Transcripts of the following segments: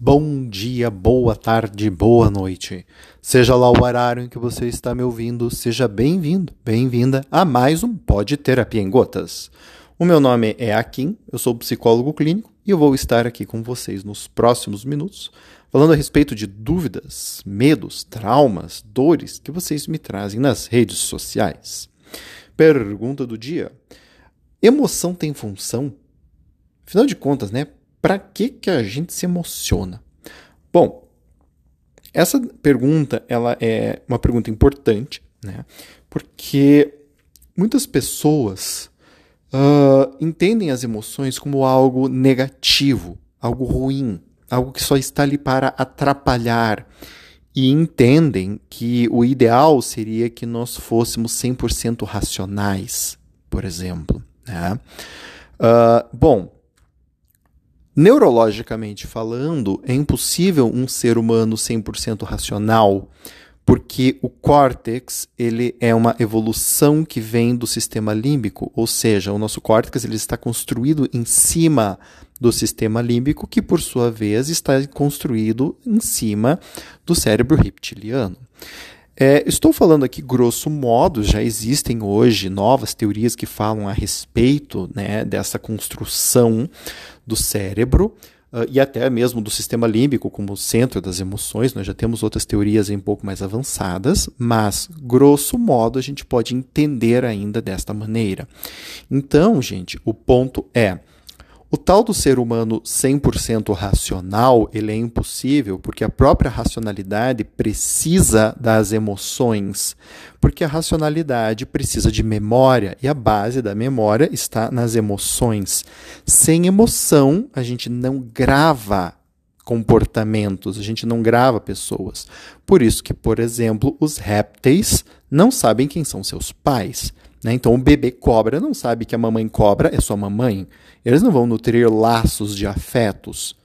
Bom dia, boa tarde, boa noite. Seja lá o horário em que você está me ouvindo, seja bem-vindo, bem-vinda a mais um Pode Terapia em Gotas. O meu nome é Akin, eu sou psicólogo clínico e eu vou estar aqui com vocês nos próximos minutos falando a respeito de dúvidas, medos, traumas, dores que vocês me trazem nas redes sociais. Pergunta do dia: Emoção tem função? Afinal de contas, né? Para que, que a gente se emociona? Bom, essa pergunta ela é uma pergunta importante, né? Porque muitas pessoas uh, entendem as emoções como algo negativo, algo ruim, algo que só está ali para atrapalhar. E entendem que o ideal seria que nós fôssemos 100% racionais, por exemplo. Né? Uh, bom, Neurologicamente falando, é impossível um ser humano 100% racional, porque o córtex ele é uma evolução que vem do sistema límbico, ou seja, o nosso córtex ele está construído em cima do sistema límbico, que por sua vez está construído em cima do cérebro reptiliano. É, estou falando aqui grosso modo, já existem hoje novas teorias que falam a respeito né, dessa construção do cérebro uh, e até mesmo do sistema límbico como centro das emoções. Nós já temos outras teorias um pouco mais avançadas, mas grosso modo a gente pode entender ainda desta maneira. Então, gente, o ponto é o tal do ser humano 100% racional, ele é impossível porque a própria racionalidade precisa das emoções, porque a racionalidade precisa de memória e a base da memória está nas emoções. Sem emoção, a gente não grava comportamentos, a gente não grava pessoas. Por isso que, por exemplo, os répteis não sabem quem são seus pais. Né? Então, o bebê cobra não sabe que a mamãe cobra é sua mamãe. Eles não vão nutrir laços de afetos,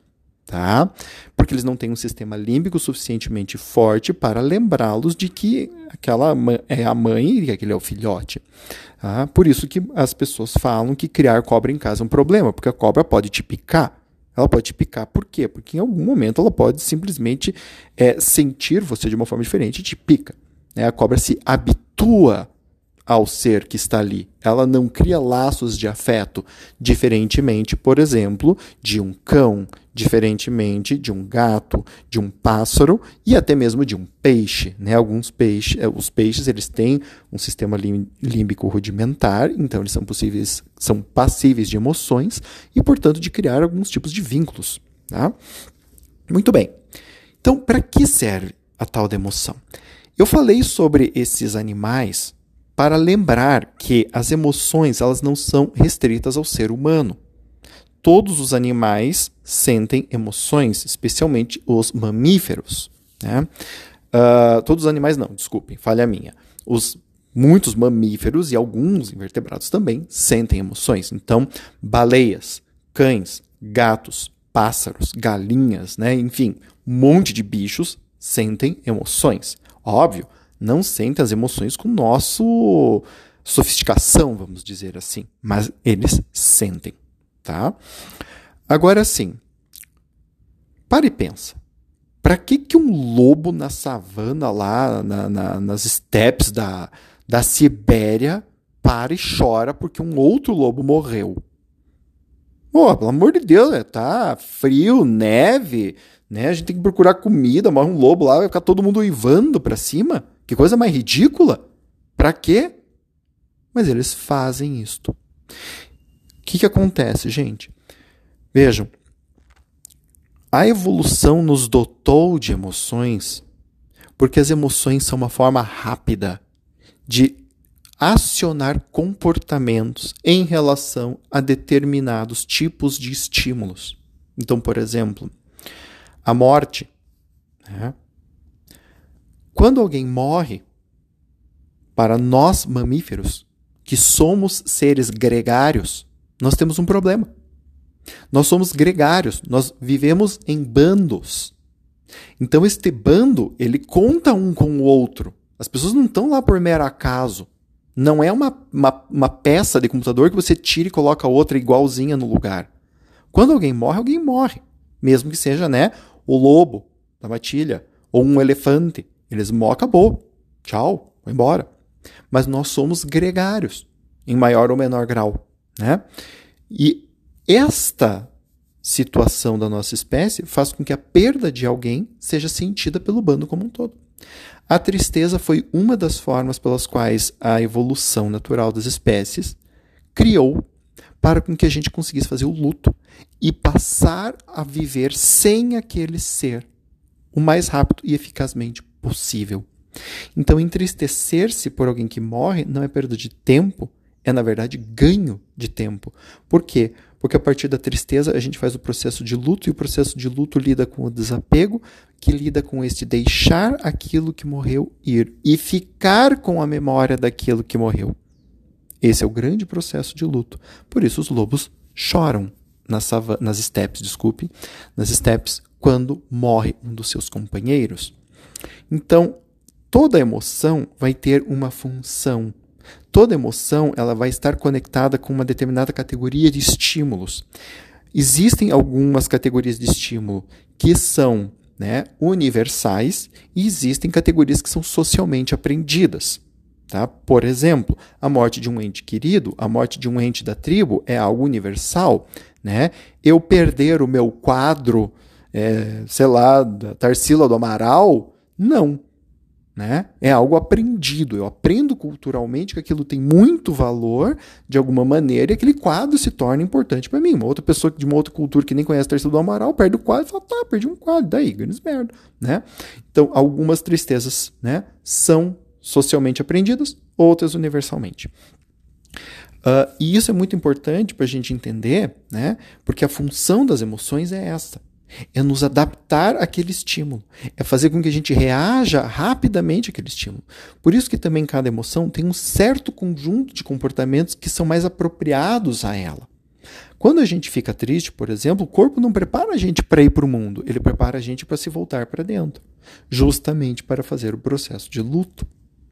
tá? Porque eles não têm um sistema límbico suficientemente forte para lembrá-los de que aquela é a mãe e que aquele é o filhote. Tá? Por isso que as pessoas falam que criar cobra em casa é um problema, porque a cobra pode te picar. Ela pode te picar. Por quê? Porque em algum momento ela pode simplesmente é, sentir você de uma forma diferente e te pica. Né? A cobra se habitua ao ser que está ali. Ela não cria laços de afeto, diferentemente, por exemplo, de um cão, diferentemente de um gato, de um pássaro e até mesmo de um peixe. Né? Alguns peixes, eh, os peixes eles têm um sistema límbico rudimentar, então eles são possíveis, são passíveis de emoções e, portanto, de criar alguns tipos de vínculos. Tá? Muito bem. Então, para que serve a tal da emoção? Eu falei sobre esses animais para lembrar que as emoções elas não são restritas ao ser humano. Todos os animais sentem emoções, especialmente os mamíferos. Né? Uh, todos os animais não, desculpem, falha minha. Os muitos mamíferos e alguns invertebrados também sentem emoções. Então, baleias, cães, gatos, pássaros, galinhas, né? enfim, um monte de bichos sentem emoções. Óbvio, não sentem as emoções com nosso sofisticação, vamos dizer assim, mas eles sentem, tá? Agora sim, pare e pensa. Para que, que um lobo na savana lá, na, na, nas steppes da, da Sibéria, para e chora porque um outro lobo morreu? Pô, pelo amor de Deus, né? tá frio, neve, né? A gente tem que procurar comida, morre um lobo lá, vai ficar todo mundo uivando para cima. Que coisa mais ridícula! Para quê? Mas eles fazem isto. O que, que acontece, gente? Vejam, a evolução nos dotou de emoções porque as emoções são uma forma rápida de acionar comportamentos em relação a determinados tipos de estímulos. Então, por exemplo, a morte. Né? Quando alguém morre, para nós mamíferos, que somos seres gregários, nós temos um problema. Nós somos gregários, nós vivemos em bandos. Então este bando, ele conta um com o outro. As pessoas não estão lá por mero acaso. Não é uma, uma, uma peça de computador que você tira e coloca outra igualzinha no lugar. Quando alguém morre, alguém morre. Mesmo que seja, né, o lobo da matilha ou um elefante. Eles morrem, acabou. Tchau, vou embora. Mas nós somos gregários, em maior ou menor grau. Né? E esta situação da nossa espécie faz com que a perda de alguém seja sentida pelo bando como um todo. A tristeza foi uma das formas pelas quais a evolução natural das espécies criou para com que a gente conseguisse fazer o luto e passar a viver sem aquele ser o mais rápido e eficazmente possível. Então, entristecer-se por alguém que morre não é perda de tempo, é na verdade ganho de tempo. Por quê? Porque a partir da tristeza a gente faz o processo de luto e o processo de luto lida com o desapego, que lida com este deixar aquilo que morreu ir e ficar com a memória daquilo que morreu. Esse é o grande processo de luto. Por isso os lobos choram nas, nas desculpe, nas estepes quando morre um dos seus companheiros. Então, toda emoção vai ter uma função. Toda emoção ela vai estar conectada com uma determinada categoria de estímulos. Existem algumas categorias de estímulo que são né, universais e existem categorias que são socialmente aprendidas. Tá? Por exemplo, a morte de um ente querido, a morte de um ente da tribo é algo universal. Né? Eu perder o meu quadro é, sei lá, da Tarsila do Amaral. Não. Né? É algo aprendido. Eu aprendo culturalmente que aquilo tem muito valor de alguma maneira e aquele quadro se torna importante para mim. Uma outra pessoa de uma outra cultura que nem conhece Tarsila do Amaral perde o quadro e fala: tá, perdi um quadro, daí, grandes merda. Né? Então, algumas tristezas né, são socialmente aprendidas, outras universalmente. Uh, e isso é muito importante para a gente entender, né? porque a função das emoções é essa é nos adaptar àquele estímulo, é fazer com que a gente reaja rapidamente àquele estímulo. Por isso que também cada emoção tem um certo conjunto de comportamentos que são mais apropriados a ela. Quando a gente fica triste, por exemplo, o corpo não prepara a gente para ir para o mundo, ele prepara a gente para se voltar para dentro, justamente para fazer o processo de luto.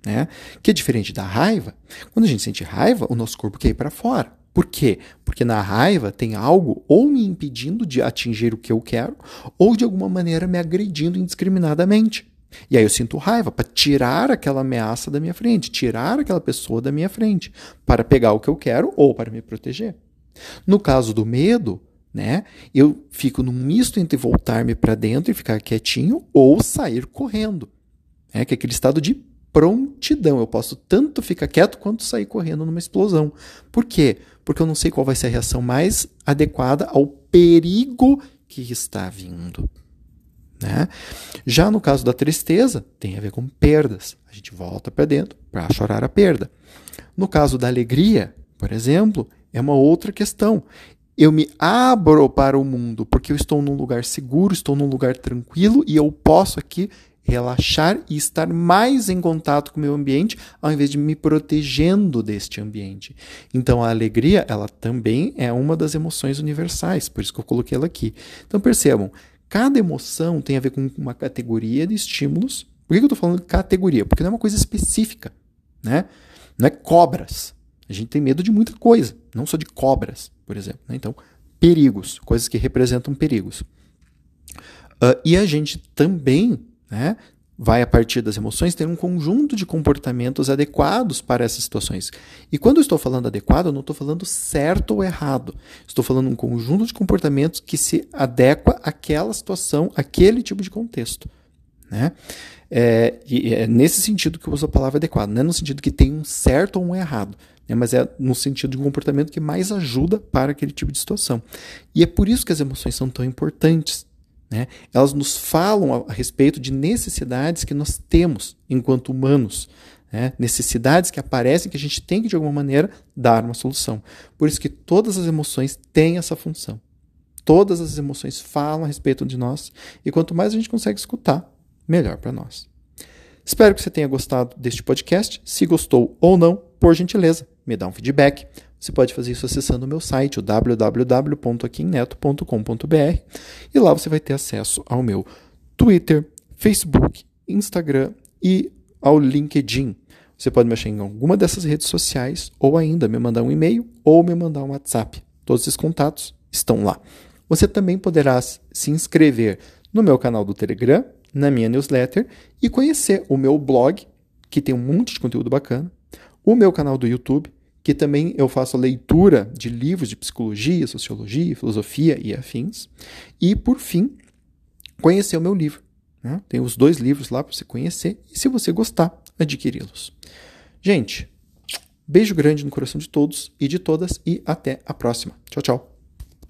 Né? Que é diferente da raiva. Quando a gente sente raiva, o nosso corpo quer ir para fora. Por quê? Porque na raiva tem algo ou me impedindo de atingir o que eu quero, ou de alguma maneira me agredindo indiscriminadamente. E aí eu sinto raiva para tirar aquela ameaça da minha frente, tirar aquela pessoa da minha frente, para pegar o que eu quero ou para me proteger. No caso do medo, né, eu fico num misto entre voltar-me para dentro e ficar quietinho ou sair correndo. É que é aquele estado de prontidão. Eu posso tanto ficar quieto quanto sair correndo numa explosão. Por quê? Porque eu não sei qual vai ser a reação mais adequada ao perigo que está vindo. Né? Já no caso da tristeza, tem a ver com perdas. A gente volta para dentro para chorar a perda. No caso da alegria, por exemplo, é uma outra questão. Eu me abro para o mundo porque eu estou num lugar seguro, estou num lugar tranquilo e eu posso aqui relaxar e estar mais em contato com o meu ambiente, ao invés de me protegendo deste ambiente. Então a alegria, ela também é uma das emoções universais, por isso que eu coloquei ela aqui. Então percebam, cada emoção tem a ver com uma categoria de estímulos. Por que eu estou falando categoria? Porque não é uma coisa específica, né? Não é cobras. A gente tem medo de muita coisa, não só de cobras, por exemplo. Né? Então, perigos, coisas que representam perigos. Uh, e a gente também né, vai, a partir das emoções, ter um conjunto de comportamentos adequados para essas situações. E quando eu estou falando adequado, eu não estou falando certo ou errado. Estou falando um conjunto de comportamentos que se adequa àquela situação, àquele tipo de contexto. Né? É, e é nesse sentido que eu uso a palavra adequado, não é no sentido que tem um certo ou um errado, né? mas é no sentido de um comportamento que mais ajuda para aquele tipo de situação. E é por isso que as emoções são tão importantes. Né? Elas nos falam a, respeito de necessidades que nós temos enquanto humanos. Né? Necessidades que aparecem que a gente tem que, de alguma maneira, dar uma solução. Por isso que todas as emoções têm essa função. Todas as emoções falam a respeito de nós. E quanto mais a gente consegue escutar, melhor para nós. Espero que você tenha gostado deste podcast. Se gostou ou não, por gentileza, me dá um feedback. Você pode fazer isso acessando o meu site, o www.aquimneto.com.br, e lá você vai ter acesso ao meu Twitter, Facebook, Instagram e ao LinkedIn. Você pode me achar em alguma dessas redes sociais, ou ainda me mandar um e-mail ou me mandar um WhatsApp. Todos esses contatos estão lá. Você também poderá se inscrever no meu canal do Telegram, na minha newsletter e conhecer o meu blog, que tem um monte de conteúdo bacana, o meu canal do YouTube, que também eu faço a leitura de livros de psicologia, sociologia, filosofia e afins, e por fim, conhecer o meu livro. Né? Tem os dois livros lá para você conhecer e, se você gostar, adquiri-los. Gente, beijo grande no coração de todos e de todas e até a próxima. Tchau, tchau.